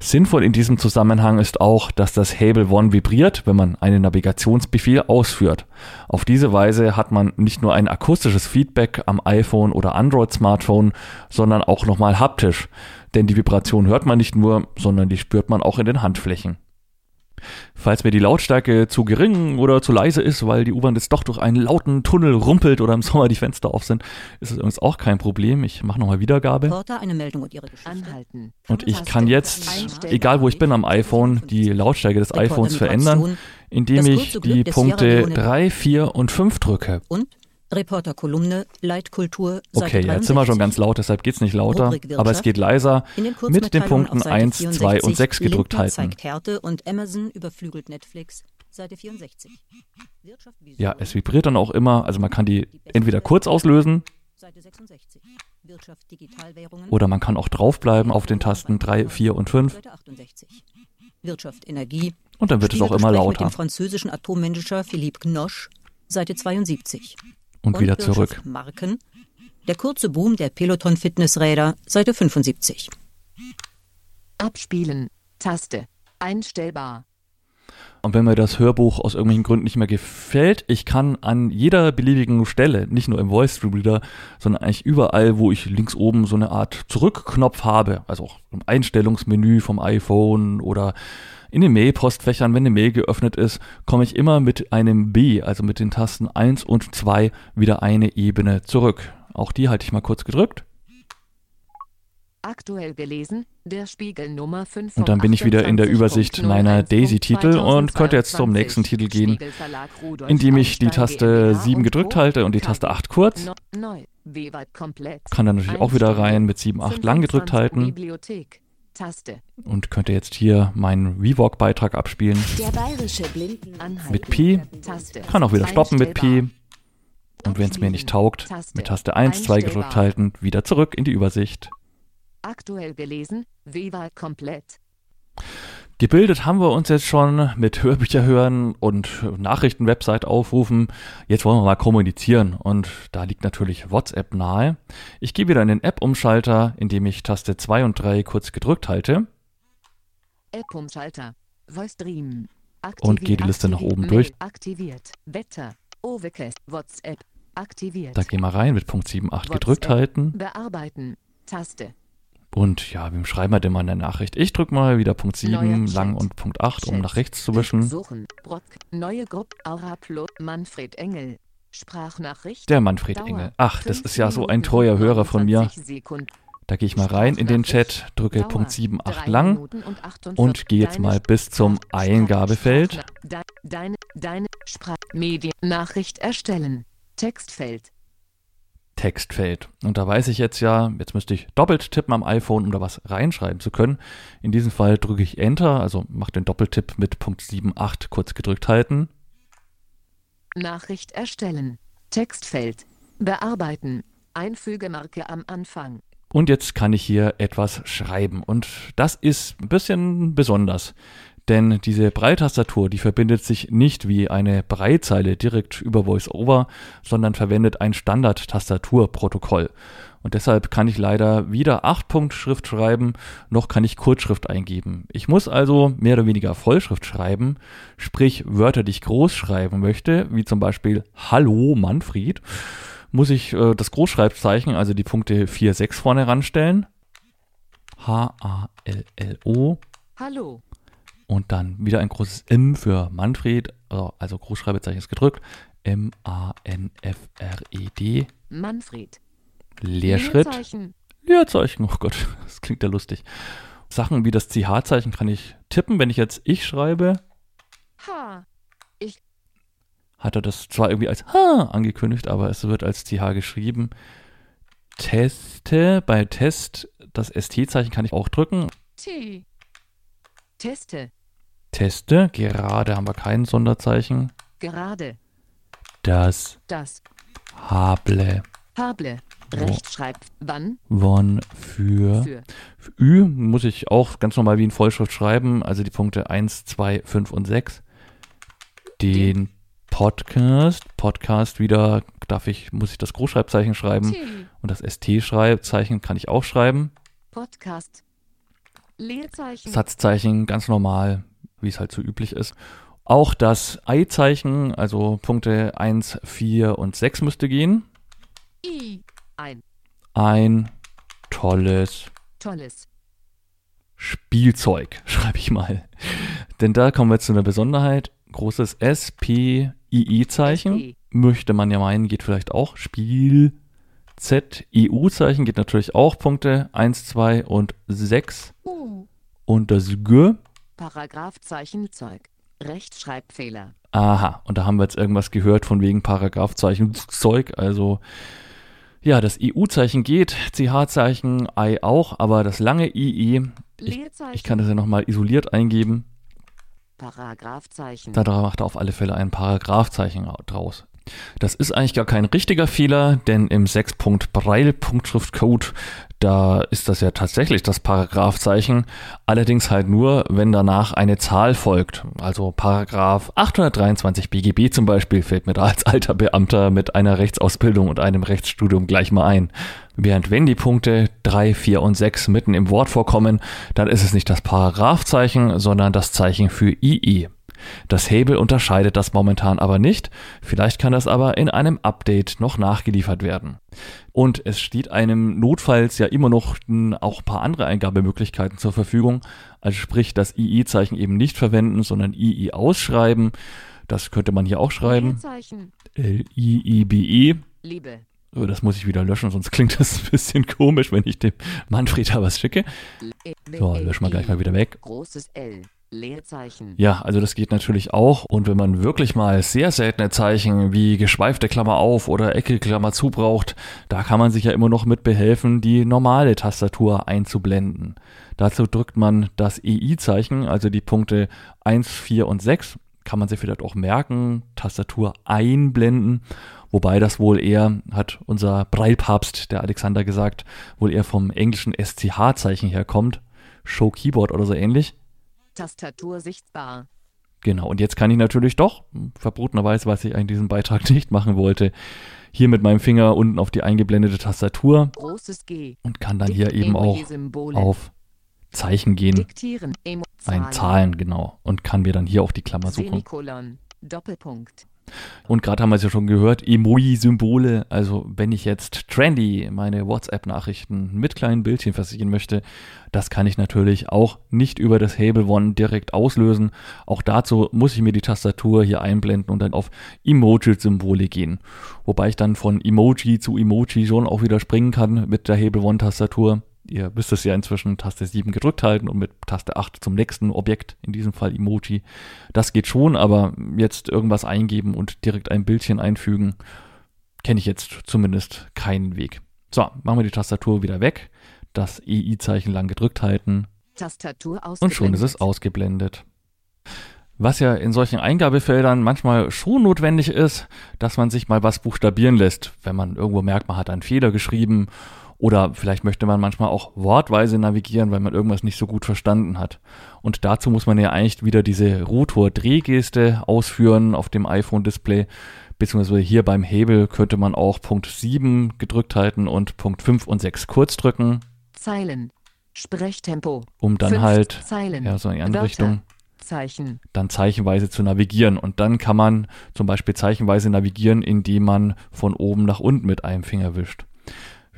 Sinnvoll in diesem Zusammenhang ist auch, dass das Hable One vibriert, wenn man einen Navigationsbefehl ausführt. Auf diese Weise hat man nicht nur ein akustisches Feedback am iPhone oder Android Smartphone, sondern auch nochmal haptisch. Denn die Vibration hört man nicht nur, sondern die spürt man auch in den Handflächen. Falls mir die Lautstärke zu gering oder zu leise ist, weil die U-Bahn jetzt doch durch einen lauten Tunnel rumpelt oder im Sommer die Fenster auf sind, ist es übrigens auch kein Problem. Ich mache nochmal Wiedergabe. Und ich kann jetzt, egal wo ich bin am iPhone, die Lautstärke des iPhones verändern, indem ich die Punkte Sierra Leone. 3, 4 und 5 drücke. Und Reporterkolumne Leitkultur Seite Okay, jetzt sind wir schon 63. ganz laut, deshalb geht's nicht lauter, aber es geht leiser. Mit den Punkten auf Seite 1, 2 und 64 6 gedrückt Lindner halten. zeigt Härte und Amazon überflügelt Netflix. Seite 64. Wirtschaft, Vision, Ja, es vibriert dann auch immer, also man kann die entweder kurz auslösen Seite 66. Wirtschaft, Digitalwährungen. oder man kann auch draufbleiben auf den Tasten 3, 4 und 5 Seite 68. Wirtschaft, Energie. und dann wird es auch immer Spiegelgespräch Mit lauter dem französischen Atommanager Philippe Gnoche. Seite 72. und wieder zurück. Marken. Der kurze Boom der Peloton Fitnessräder. Seite 75. Abspielen. Taste. Einstellbar. Und wenn mir das Hörbuch aus irgendwelchen Gründen nicht mehr gefällt, ich kann an jeder beliebigen Stelle, nicht nur im Voice Stream Reader, sondern eigentlich überall, wo ich links oben so eine Art Zurückknopf habe, also auch im Einstellungsmenü vom iPhone oder in den Mail-Postfächern, wenn eine Mail geöffnet ist, komme ich immer mit einem B, also mit den Tasten 1 und 2, wieder eine Ebene zurück. Auch die halte ich mal kurz gedrückt. Aktuell gelesen, der Spiegel Nummer 5 Und dann bin ich wieder in der Übersicht meiner Daisy-Titel und könnte jetzt zum nächsten Titel gehen, indem ich die Taste 7 gedrückt halte und die Taste 8 kurz. Kann dann natürlich auch wieder rein mit 7, 8 lang gedrückt 25 halten Bibliothek. Taste. und könnte jetzt hier meinen Rewalk-Beitrag abspielen. Der bayerische Blinden Anhalten. Mit Pi. Taste. Kann auch wieder stoppen mit Pi. Und wenn es mir nicht taugt, Taste. mit Taste 1, 2 gedrückt halten, wieder zurück in die Übersicht. Aktuell gelesen, W-Wahl komplett. Gebildet haben wir uns jetzt schon mit Hörbücher hören und Nachrichtenwebsite aufrufen. Jetzt wollen wir mal kommunizieren und da liegt natürlich WhatsApp nahe. Ich gehe wieder in den App-Umschalter, indem ich Taste 2 und 3 kurz gedrückt halte. App-Umschalter. Voice Dream. Und gehe die Liste nach oben durch. Aktiviert. Wetter. Overcast. WhatsApp. Aktiviert. Da gehen wir rein mit Punkt 7, 8 gedrückt halten. Bearbeiten. Taste. Und ja, wem schreiben wir denn mal eine Nachricht? Ich drücke mal wieder Punkt 7 lang und Punkt 8, um nach rechts zu wischen. Suchen. Brock. Neue Gruppe. Aura Plot. Manfred Engel. Sprachnachricht. Der Manfred Dauer. Engel. Ach, das ist ja so ein treuer Hörer von mir. 29 Sekunden. Da gehe ich mal rein in den Chat, drücke Dauer. Punkt 7, 8 Drei lang und 48. und gehe jetzt mal bis zum Eingabefeld. Deine, deine Sprach Medien Nachricht erstellen. Textfeld. Textfeld. Und da weiß ich jetzt ja, jetzt müsste ich doppelt tippen am iPhone, um da was reinschreiben zu können. In diesem Fall drücke ich Enter, also mache den Doppeltipp mit Punkt 7, 8 kurz gedrückt halten. Nachricht erstellen. Textfeld. Bearbeiten. Einfügemarke am Anfang. Und jetzt kann ich hier etwas schreiben. Und das ist ein bisschen besonders. Denn diese Breitastatur, die verbindet sich nicht wie eine Breitzeile direkt über VoiceOver, sondern verwendet ein Standard-Tastaturprotokoll. Und deshalb kann ich leider weder 8-Punkt-Schrift schreiben, noch kann ich Kurzschrift eingeben. Ich muss also mehr oder weniger Vollschrift schreiben, sprich Wörter, die ich groß schreiben möchte, wie zum Beispiel Hallo Manfred, muss ich äh, das Großschreibzeichen, also die Punkte 4, 6 vorne ranstellen. H-A-L-L-O Hallo. Und dann wieder ein großes M für Manfred, äh, also Großschreibezeichen ist gedrückt. M-A-N-F-R-E-D. Manfred. Leerschritt. Leerzeichen. Leerzeichen, oh Gott, das klingt ja lustig. Sachen wie das CH-Zeichen kann ich tippen, wenn ich jetzt ich schreibe. H. Hat er das zwar irgendwie als H angekündigt, aber es wird als CH geschrieben. Teste, bei Test, das ST-Zeichen kann ich auch drücken. T. Teste. Teste, gerade haben wir kein Sonderzeichen. Gerade. Das Das. Hable Hable. Rechtschreib. Wann? von für Für. Für Ü muss ich auch ganz normal wie in Vollschrift schreiben, also die Punkte 1, 2, 5 und 6. Den Podcast, Podcast wieder, darf ich, muss ich das Großschreibzeichen schreiben T. und das ST-Schreibzeichen kann ich auch schreiben. Podcast. Leerzeichen. Satzzeichen ganz normal, wie es halt so üblich ist. Auch das Ei-Zeichen, also Punkte 1, 4 und 6 müsste gehen. I. Ein. Ein tolles Tolles. Spielzeug, schreibe ich mal. Denn da kommen wir zu einer Besonderheit. Großes S, P, I, I-Zeichen. SP. Möchte man ja meinen, geht vielleicht auch. Spiel, Z, EU-Zeichen geht natürlich auch. Punkte 1, 2 und 6. U. Und das G. Paragraphzeichen Zeug. Rechtschreibfehler. Aha, und da haben wir jetzt irgendwas gehört von wegen Paragraphzeichen Zeug. Also, ja, das EU-Zeichen geht, CH-Zeichen, I auch, aber das lange II, Ich- ich kann das ja nochmal isoliert eingeben. Paragraphzeichen. Da macht er auf alle Fälle ein Paragraphzeichen draus. Das ist eigentlich gar kein richtiger Fehler, denn im 6.Braille-Punktschriftcode, da ist das ja tatsächlich das Paragraphzeichen, allerdings halt nur, wenn danach eine Zahl folgt. Also Paragraph 823 BGB zum Beispiel fällt mir da als alter Beamter mit einer Rechtsausbildung und einem Rechtsstudium gleich mal ein. Während wenn die Punkte 3, 4 und 6 mitten im Wort vorkommen, dann ist es nicht das Paragraphzeichen, sondern das Zeichen für II. Das Hebel unterscheidet das momentan aber nicht, vielleicht kann das aber in einem Update noch nachgeliefert werden. Und es steht einem notfalls ja immer noch auch ein paar andere Eingabemöglichkeiten zur Verfügung, also sprich das II-Zeichen eben nicht verwenden, sondern II ausschreiben. Das könnte man hier auch schreiben. L-I-I-B-E. Liebe. Oh, Das muss ich wieder löschen, sonst klingt das ein bisschen komisch, wenn ich dem Manfred da was schicke. E- So, löschen wir gleich mal wieder weg. Großes L. Leerzeichen. Ja, also das geht natürlich auch. Und wenn man wirklich mal sehr seltene Zeichen wie geschweifte Klammer auf oder Ecke Klammer zu braucht, da kann man sich ja immer noch mit behelfen, die normale Tastatur einzublenden. Dazu drückt man das EI-Zeichen, also die Punkte 1, 4 und 6. Kann man sich vielleicht auch merken, Tastatur einblenden. Wobei das wohl eher, hat unser Breilpapst, der Alexander gesagt, wohl eher vom englischen SCH-Zeichen herkommt. Show Keyboard oder so ähnlich. Tastatur sichtbar. Genau, und jetzt kann ich natürlich doch, verbotenerweise, was ich eigentlich in diesem Beitrag nicht machen wollte, hier mit meinem Finger unten auf die eingeblendete Tastatur und kann dann hier eben auch auf Zeichen gehen, Diktieren. Ein Zahlen, genau, und kann mir dann hier auch die Klammer suchen. Doppelpunkt. Und gerade haben wir es ja schon gehört, Emoji-Symbole. Also wenn ich jetzt trendy meine WhatsApp-Nachrichten mit kleinen Bildchen versehen möchte, das kann ich natürlich auch nicht über das Hable One direkt auslösen. Auch dazu muss ich mir die Tastatur hier einblenden und dann auf Emoji-Symbole gehen. Wobei ich dann von Emoji zu Emoji schon auch wieder springen kann mit der Hable One-Tastatur. Ihr wisst es ja inzwischen, Taste 7 gedrückt halten und mit Taste 8 zum nächsten Objekt, in diesem Fall Emoji. Das geht schon, aber jetzt irgendwas eingeben und direkt ein Bildchen einfügen, kenne ich jetzt zumindest keinen Weg. So, machen wir die Tastatur wieder weg. Das EI-Zeichen lang gedrückt halten Tastatur und schon ist es ausgeblendet. Was ja in solchen Eingabefeldern manchmal schon notwendig ist, dass man sich mal was buchstabieren lässt, wenn man irgendwo merkt, man hat einen Fehler geschrieben oder vielleicht möchte man manchmal auch wortweise navigieren, weil man irgendwas nicht so gut verstanden hat. Und dazu muss man ja eigentlich wieder diese Rotor-Drehgeste ausführen auf dem iPhone-Display. Beziehungsweise hier beim Hebel könnte man auch Punkt 7 gedrückt halten und Punkt 5 und 6 kurz drücken, Zeilen. Sprechtempo. um dann Fünf halt Zeilen. ja, so in die andere Wörter. Richtung Zeichen. dann zeichenweise zu navigieren. Und dann kann man zum Beispiel zeichenweise navigieren, indem man von oben nach unten mit einem Finger wischt.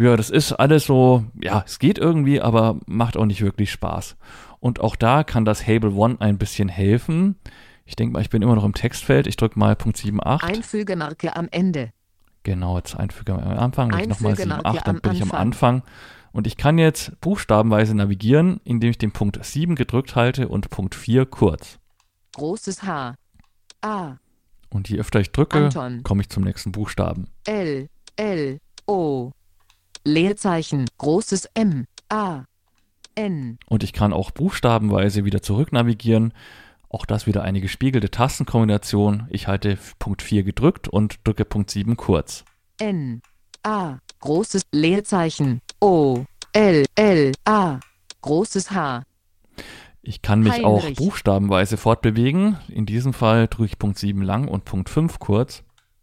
Ja, das ist alles so, ja, es geht irgendwie, aber macht auch nicht wirklich Spaß. Und auch da kann das Hable One ein bisschen helfen. Ich denke mal, ich bin immer noch im Textfeld. Ich drücke mal Punkt 7.8. Einfügemarke am Ende. Genau, jetzt Einfüge am Anfang. Wenn ich nochmal Einfügemarke 7.8, dann bin ich am Anfang. Und ich kann jetzt buchstabenweise navigieren, indem ich den Punkt 7 gedrückt halte und Punkt 4 kurz. Großes H. A. Und je öfter ich drücke, komme ich zum nächsten Buchstaben. L. L. O. Leerzeichen. Großes M. A. N. Und ich kann auch buchstabenweise wieder zurück navigieren. Auch das wieder eine gespiegelte Tastenkombination. Ich halte Punkt 4 gedrückt und drücke Punkt 7 kurz. N. A. Großes Leerzeichen. O. L. L. A. Großes H. Ich kann mich auch Heinrich. buchstabenweise fortbewegen. In diesem Fall drücke ich Punkt 7 lang und Punkt 5 kurz.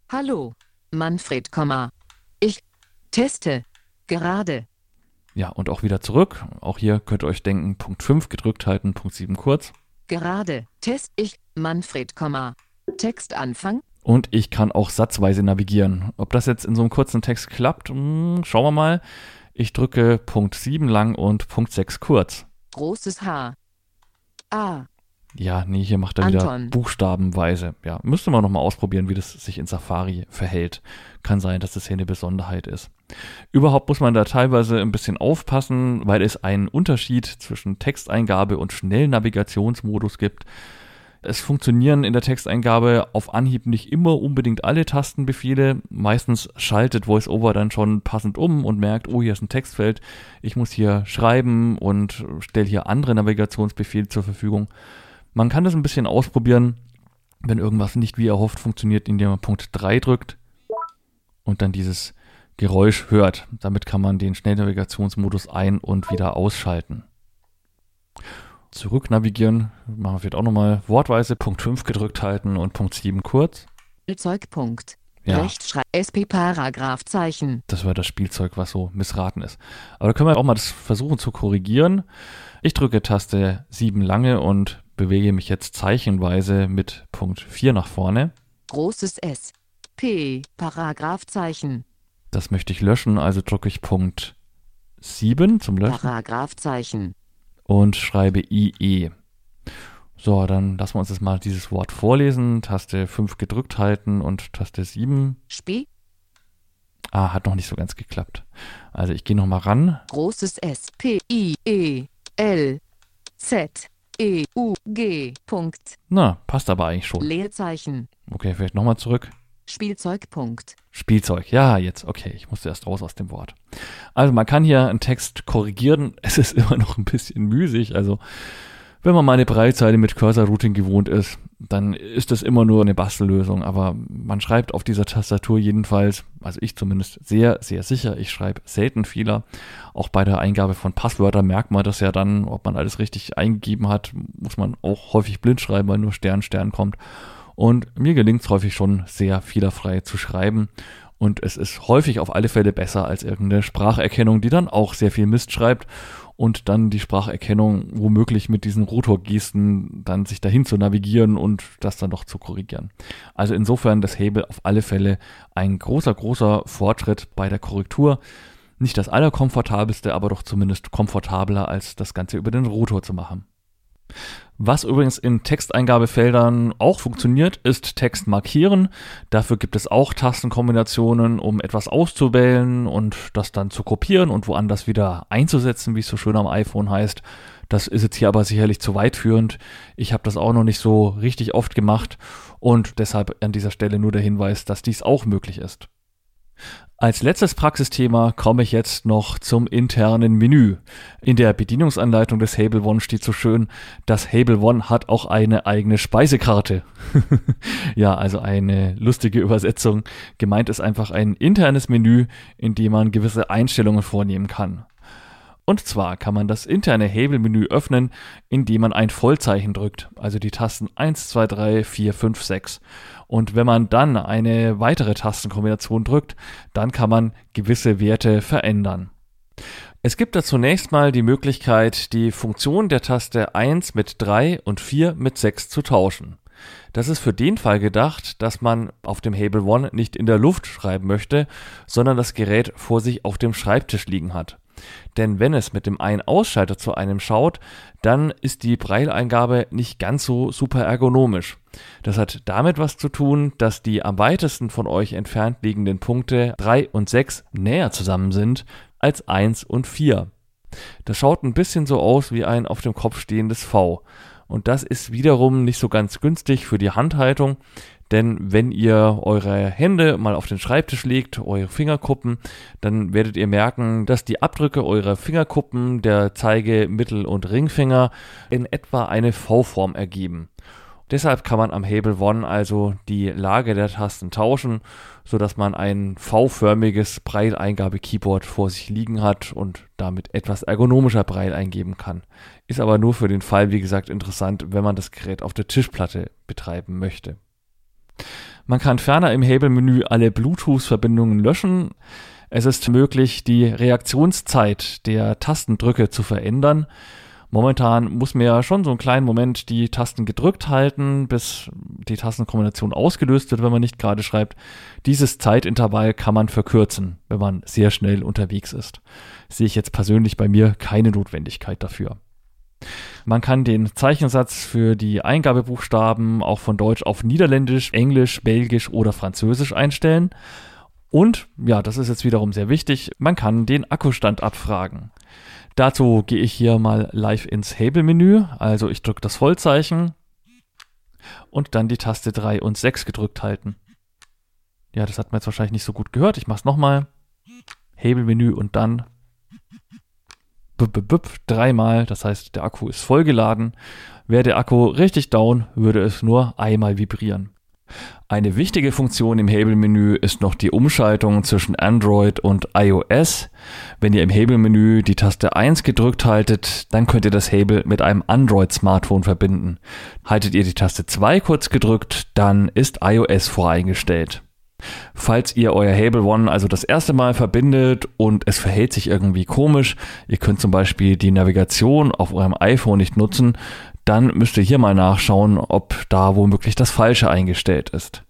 Hallo. Manfred, Komma. Ich teste. Gerade. Ja, und auch wieder zurück. Auch hier könnt ihr euch denken, Punkt 5 gedrückt halten, Punkt 7 kurz. Gerade. Test ich. Manfred, Komma. Textanfang. Und ich kann auch satzweise navigieren. Ob das jetzt in so einem kurzen Text klappt, hm, schauen wir mal. Ich drücke Punkt 7 lang und Punkt 6 kurz. Großes H. A. Ja, nee, hier macht er wieder Anton. buchstabenweise. Ja, müsste man nochmal ausprobieren, wie das sich in Safari verhält. Kann sein, dass das hier eine Besonderheit ist. Überhaupt muss man da teilweise ein bisschen aufpassen, weil es einen Unterschied zwischen Texteingabe und Schnellnavigationsmodus gibt. Es funktionieren in der Texteingabe auf Anhieb nicht immer unbedingt alle Tastenbefehle. Meistens schaltet VoiceOver dann schon passend um und merkt, oh, hier ist ein Textfeld. Ich muss hier schreiben und stelle hier andere Navigationsbefehle zur Verfügung. Man kann das ein bisschen ausprobieren, wenn irgendwas nicht wie erhofft funktioniert, indem man Punkt 3 drückt und dann dieses Geräusch hört. Damit kann man den Schnellnavigationsmodus ein- und wieder ausschalten. Zurück navigieren, machen wir vielleicht auch nochmal wortweise Punkt 5 gedrückt halten und Punkt 7 kurz. Zeugpunkt. Ja. Rechtschreib. SP Paragraphzeichen. Das war das Spielzeug, was so missraten ist. Aber da können wir auch mal das versuchen zu korrigieren. Ich drücke Taste 7 lange und bewege mich jetzt zeichenweise mit Punkt 4 nach vorne. Großes S. P. Paragraphzeichen. Das möchte ich löschen, also drücke ich Punkt 7 zum Löschen Paragraphzeichen. und schreibe IE. So, dann lassen wir uns jetzt mal dieses Wort vorlesen. Taste 5 gedrückt halten und Taste 7. Sp. Ah, hat noch nicht so ganz geklappt. Also ich gehe nochmal ran. Großes S. P. I. E. L. Z. E. U. G. Punkt. Na, passt aber eigentlich schon. Leerzeichen. Okay, vielleicht nochmal zurück. Spielzeugpunkt. Spielzeug. Ja, jetzt, okay, ich musste erst raus aus dem Wort. Also man kann hier einen Text korrigieren. Es ist immer noch ein bisschen müßig. Also Wenn man mal eine Breitseite mit Cursor-Routing gewohnt ist, dann ist das immer nur eine Bastellösung. Aber man schreibt auf dieser Tastatur jedenfalls, also ich zumindest, sehr, sehr sicher. Ich schreibe selten Fehler. Auch bei der Eingabe von Passwörtern merkt man das ja dann, ob man alles richtig eingegeben hat, muss man auch häufig blind schreiben, weil nur Stern, Stern kommt. Und mir gelingt es häufig schon sehr fehlerfrei zu schreiben. Und es ist häufig auf alle Fälle besser als irgendeine Spracherkennung, die dann auch sehr viel Mist schreibt und dann die Spracherkennung womöglich mit diesen Rotorgesten dann sich dahin zu navigieren und das dann doch zu korrigieren. Also insofern das Hebel auf alle Fälle ein großer, großer Fortschritt bei der Korrektur. Nicht das allerkomfortabelste, aber doch zumindest komfortabler als das Ganze über den Rotor zu machen. Was übrigens in Texteingabefeldern auch funktioniert, ist Text markieren. Dafür gibt es auch Tastenkombinationen, um etwas auszuwählen und das dann zu kopieren und woanders wieder einzusetzen, wie es so schön am iPhone heißt. Das ist jetzt hier aber sicherlich zu weit führend. Ich habe das auch noch nicht so richtig oft gemacht und deshalb an dieser Stelle nur der Hinweis, dass dies auch möglich ist. Als letztes Praxisthema komme ich jetzt noch zum internen Menü. In der Bedienungsanleitung des Hable One steht so schön, das Hable One hat auch eine eigene Speisekarte. ja, also eine lustige Übersetzung. Gemeint ist einfach ein internes Menü, in dem man gewisse Einstellungen vornehmen kann. Und zwar kann man das interne Hebelmenü öffnen, indem man ein Vollzeichen drückt, also die Tasten 1, 2, 3, 4, 5, 6. Und wenn man dann eine weitere Tastenkombination drückt, dann kann man gewisse Werte verändern. Es gibt da zunächst mal die Möglichkeit, die Funktion der Taste 1 mit 3 und 4 mit 6 zu tauschen. Das ist für den Fall gedacht, dass man auf dem Hable One nicht in der Luft schreiben möchte, sondern das Gerät vor sich auf dem Schreibtisch liegen hat. Denn wenn es mit dem Ein-Ausschalter zu einem schaut, dann ist die Braille-Eingabe nicht ganz so super ergonomisch. Das hat damit was zu tun, dass die am weitesten von euch entfernt liegenden Punkte 3 und 6 näher zusammen sind als 1 und 4. Das schaut ein bisschen so aus wie ein auf dem Kopf stehendes V. Und das ist wiederum nicht so ganz günstig für die Handhaltung, denn wenn ihr eure Hände mal auf den Schreibtisch legt, eure Fingerkuppen, dann werdet ihr merken, dass die Abdrücke eurer Fingerkuppen, der Zeige-, Mittel- und Ringfinger in etwa eine V-Form ergeben. Deshalb kann man am Hebel One also die Lage der Tasten tauschen, so dass man ein V-förmiges Braille-Eingabe-Keyboard vor sich liegen hat und damit etwas ergonomischer Braille eingeben kann. Ist aber nur für den Fall, wie gesagt, interessant, wenn man das Gerät auf der Tischplatte betreiben möchte. Man kann ferner im Hebelmenü alle Bluetooth-Verbindungen löschen. Es ist möglich, die Reaktionszeit der Tastendrücke zu verändern. Momentan muss man ja schon so einen kleinen Moment die Tasten gedrückt halten, bis die Tastenkombination ausgelöst wird, wenn man nicht gerade schreibt. Dieses Zeitintervall kann man verkürzen, wenn man sehr schnell unterwegs ist. Sehe ich jetzt persönlich bei mir keine Notwendigkeit dafür. Man kann den Zeichensatz für die Eingabebuchstaben auch von Deutsch auf Niederländisch, Englisch, Belgisch oder Französisch einstellen. Und, ja, das ist jetzt wiederum sehr wichtig, man kann den Akkustand abfragen. Dazu gehe ich hier mal live ins Hebelmenü, also ich drücke das Vollzeichen und dann die Taste 3 und 6 gedrückt halten. Ja, das hat man jetzt wahrscheinlich nicht so gut gehört. Ich mache es nochmal. Hebelmenü und dann dreimal. Das heißt, der Akku ist vollgeladen. Wäre der Akku richtig down, würde es nur einmal vibrieren. Eine wichtige Funktion im Hebelmenü ist noch die Umschaltung zwischen Android und iOS. Wenn ihr im Hebelmenü die Taste 1 gedrückt haltet, dann könnt ihr das Hebel mit einem Android-Smartphone verbinden. Haltet ihr die Taste 2 kurz gedrückt, dann ist iOS voreingestellt. Falls ihr euer Hable One also das erste Mal verbindet und es verhält sich irgendwie komisch, ihr könnt zum Beispiel die Navigation auf eurem iPhone nicht nutzen, dann müsst ihr hier mal nachschauen, ob da womöglich das Falsche eingestellt ist.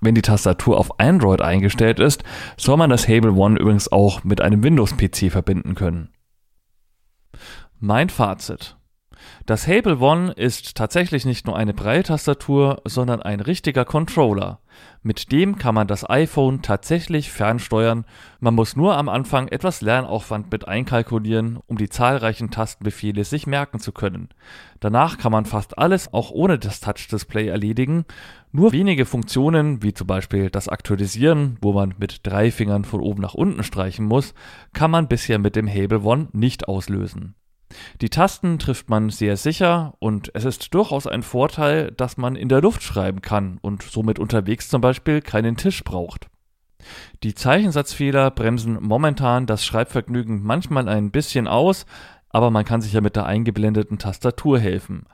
wenn die Tastatur auf Android eingestellt ist, soll man das Hable One übrigens auch mit einem Windows-PC verbinden können. Mein Fazit. Das Hable One ist tatsächlich nicht nur eine Braille-Tastatur, sondern ein richtiger Controller. Mit dem kann man das iPhone tatsächlich fernsteuern. Man muss nur am Anfang etwas Lernaufwand mit einkalkulieren, um die zahlreichen Tastenbefehle sich merken zu können. Danach kann man fast alles auch ohne das Touch-Display erledigen. Nur wenige Funktionen, wie zum Beispiel das Aktualisieren, wo man mit drei Fingern von oben nach unten streichen muss, kann man bisher mit dem Hable One nicht auslösen. Die Tasten trifft man sehr sicher und es ist durchaus ein Vorteil, dass man in der Luft schreiben kann und somit unterwegs zum Beispiel keinen Tisch braucht. Die Zeichensatzfehler bremsen momentan das Schreibvergnügen manchmal ein bisschen aus, aber man kann sich ja mit der eingeblendeten Tastatur helfen.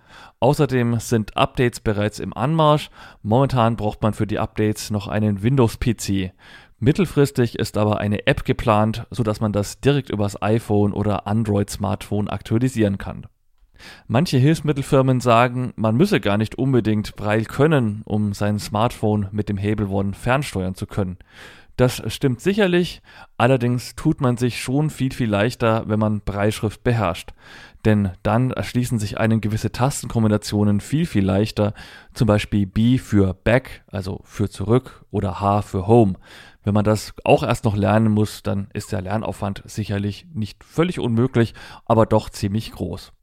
Außerdem sind Updates bereits im Anmarsch. Momentan braucht man für die Updates noch einen Windows-PC. Mittelfristig ist aber eine App geplant, sodass man das direkt übers iPhone oder Android-Smartphone aktualisieren kann. Manche Hilfsmittelfirmen sagen, man müsse gar nicht unbedingt Braille können, um sein Smartphone mit dem Hebel One fernsteuern zu können. Das stimmt sicherlich, allerdings tut man sich schon viel, viel leichter, wenn man Breitschrift beherrscht. Denn dann erschließen sich einem gewisse Tastenkombinationen viel, viel leichter, zum Beispiel B für Back, also für zurück, oder H für Home. Wenn man das auch erst noch lernen muss, dann ist der Lernaufwand sicherlich nicht völlig unmöglich, aber doch ziemlich groß.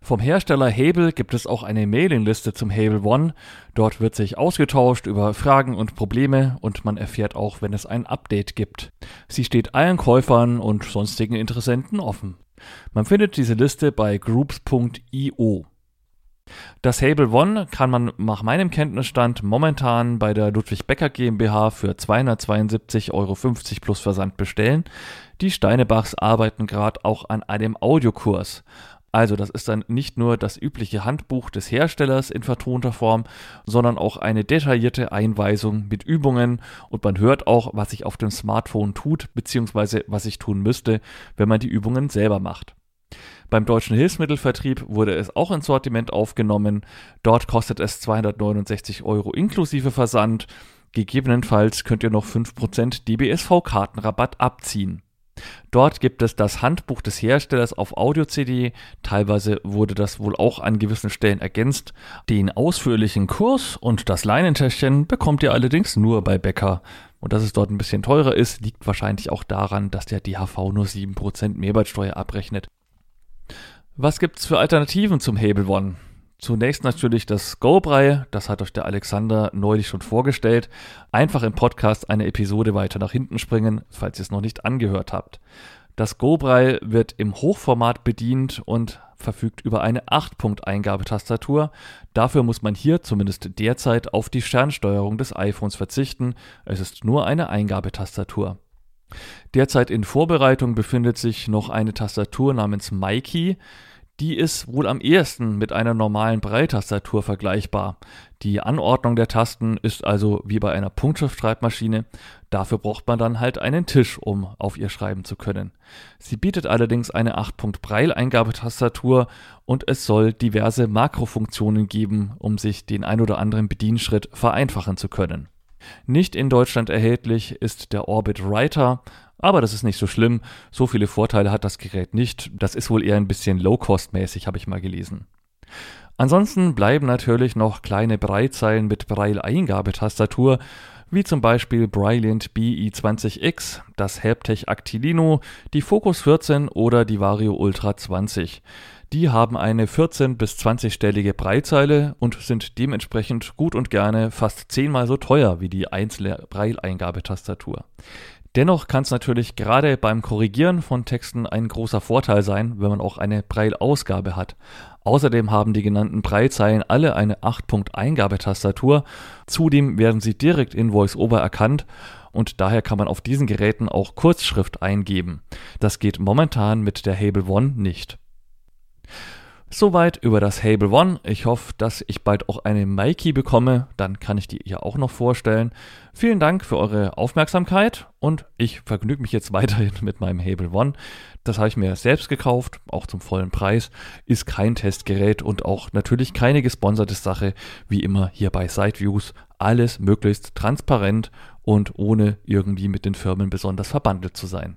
Vom Hersteller Hebel gibt es auch eine Mailingliste zum Hebel One. Dort wird sich ausgetauscht über Fragen und Probleme und man erfährt auch, wenn es ein Update gibt. Sie steht allen Käufern und sonstigen Interessenten offen. Man findet diese Liste bei groups.io. Das Hable One kann man nach meinem Kenntnisstand momentan bei der Ludwig Becker GmbH für 272,50 Euro plus Versand bestellen. Die Steinebachs arbeiten gerade auch an einem Audiokurs. Also das ist dann nicht nur das übliche Handbuch des Herstellers in vertonter Form, sondern auch eine detaillierte Einweisung mit Übungen und man hört auch, was sich auf dem Smartphone tut, beziehungsweise was ich tun müsste, wenn man die Übungen selber macht. Beim deutschen Hilfsmittelvertrieb wurde es auch ins Sortiment aufgenommen. Dort kostet es 269 Euro inklusive Versand. Gegebenenfalls könnt ihr noch 5% DBSV-Kartenrabatt abziehen. Dort gibt es das Handbuch des Herstellers auf Audio-CD. Teilweise wurde das wohl auch an gewissen Stellen ergänzt. Den ausführlichen Kurs und das Leinentäschchen bekommt ihr allerdings nur bei Becker. Und dass es dort ein bisschen teurer ist, liegt wahrscheinlich auch daran, dass der DHV nur 7% Mehrwertsteuer abrechnet. Was gibt's für Alternativen zum Hebel One? Zunächst natürlich das Go-Brei, das hat euch der Alexander neulich schon vorgestellt. Einfach im Podcast eine Episode weiter nach hinten springen, falls ihr es noch nicht angehört habt. Das Go-Brei wird im Hochformat bedient und verfügt über eine 8-Punkt-Eingabetastatur. Dafür muss man hier zumindest derzeit auf die Sternsteuerung des iPhones verzichten. Es ist nur eine Eingabetastatur. Derzeit in Vorbereitung befindet sich noch eine Tastatur namens Mikey. Die ist wohl am ehesten mit einer normalen Breitastatur vergleichbar. Die Anordnung der Tasten ist also wie bei einer Punktschriftschreibmaschine. Dafür braucht man dann halt einen Tisch, um auf ihr schreiben zu können. Sie bietet allerdings eine 8-Punkt-Braille-Eingabetastatur und es soll diverse Makrofunktionen geben, um sich den ein oder anderen Bedienschritt vereinfachen zu können. Nicht in Deutschland erhältlich ist der Orbit Writer, aber das ist nicht so schlimm. So viele Vorteile hat das Gerät nicht. Das ist wohl eher ein bisschen Low-Cost-mäßig, habe ich mal gelesen. Ansonsten bleiben natürlich noch kleine Breitzeilen mit Braille-Eingabetastatur, wie zum Beispiel Brilliant BI20X, das Helptech Actilino, die Focus 14 oder die Vario Ultra 20. Die haben eine 14- bis 20-stellige Breitzeile und sind dementsprechend gut und gerne fast zehnmal so teuer wie die einzelne Braille-Eingabetastatur. Dennoch kann es natürlich gerade beim Korrigieren von Texten ein großer Vorteil sein, wenn man auch eine Braille-Ausgabe hat. Außerdem haben die genannten Braillezeilen alle eine 8-Punkt-Eingabetastatur. Zudem werden sie direkt in VoiceOver erkannt und daher kann man auf diesen Geräten auch Kurzschrift eingeben. Das geht momentan mit der Hable One nicht. Soweit über das Hable One. Ich hoffe, dass ich bald auch eine Mikey bekomme. Dann kann ich die hier auch noch vorstellen. Vielen Dank für eure Aufmerksamkeit und ich vergnüge mich jetzt weiterhin mit meinem Hable One. Das habe ich mir selbst gekauft, auch zum vollen Preis. Ist kein Testgerät und auch natürlich keine gesponserte Sache, wie immer hier bei Sideviews. Alles möglichst transparent und ohne irgendwie mit den Firmen besonders verbandelt zu sein.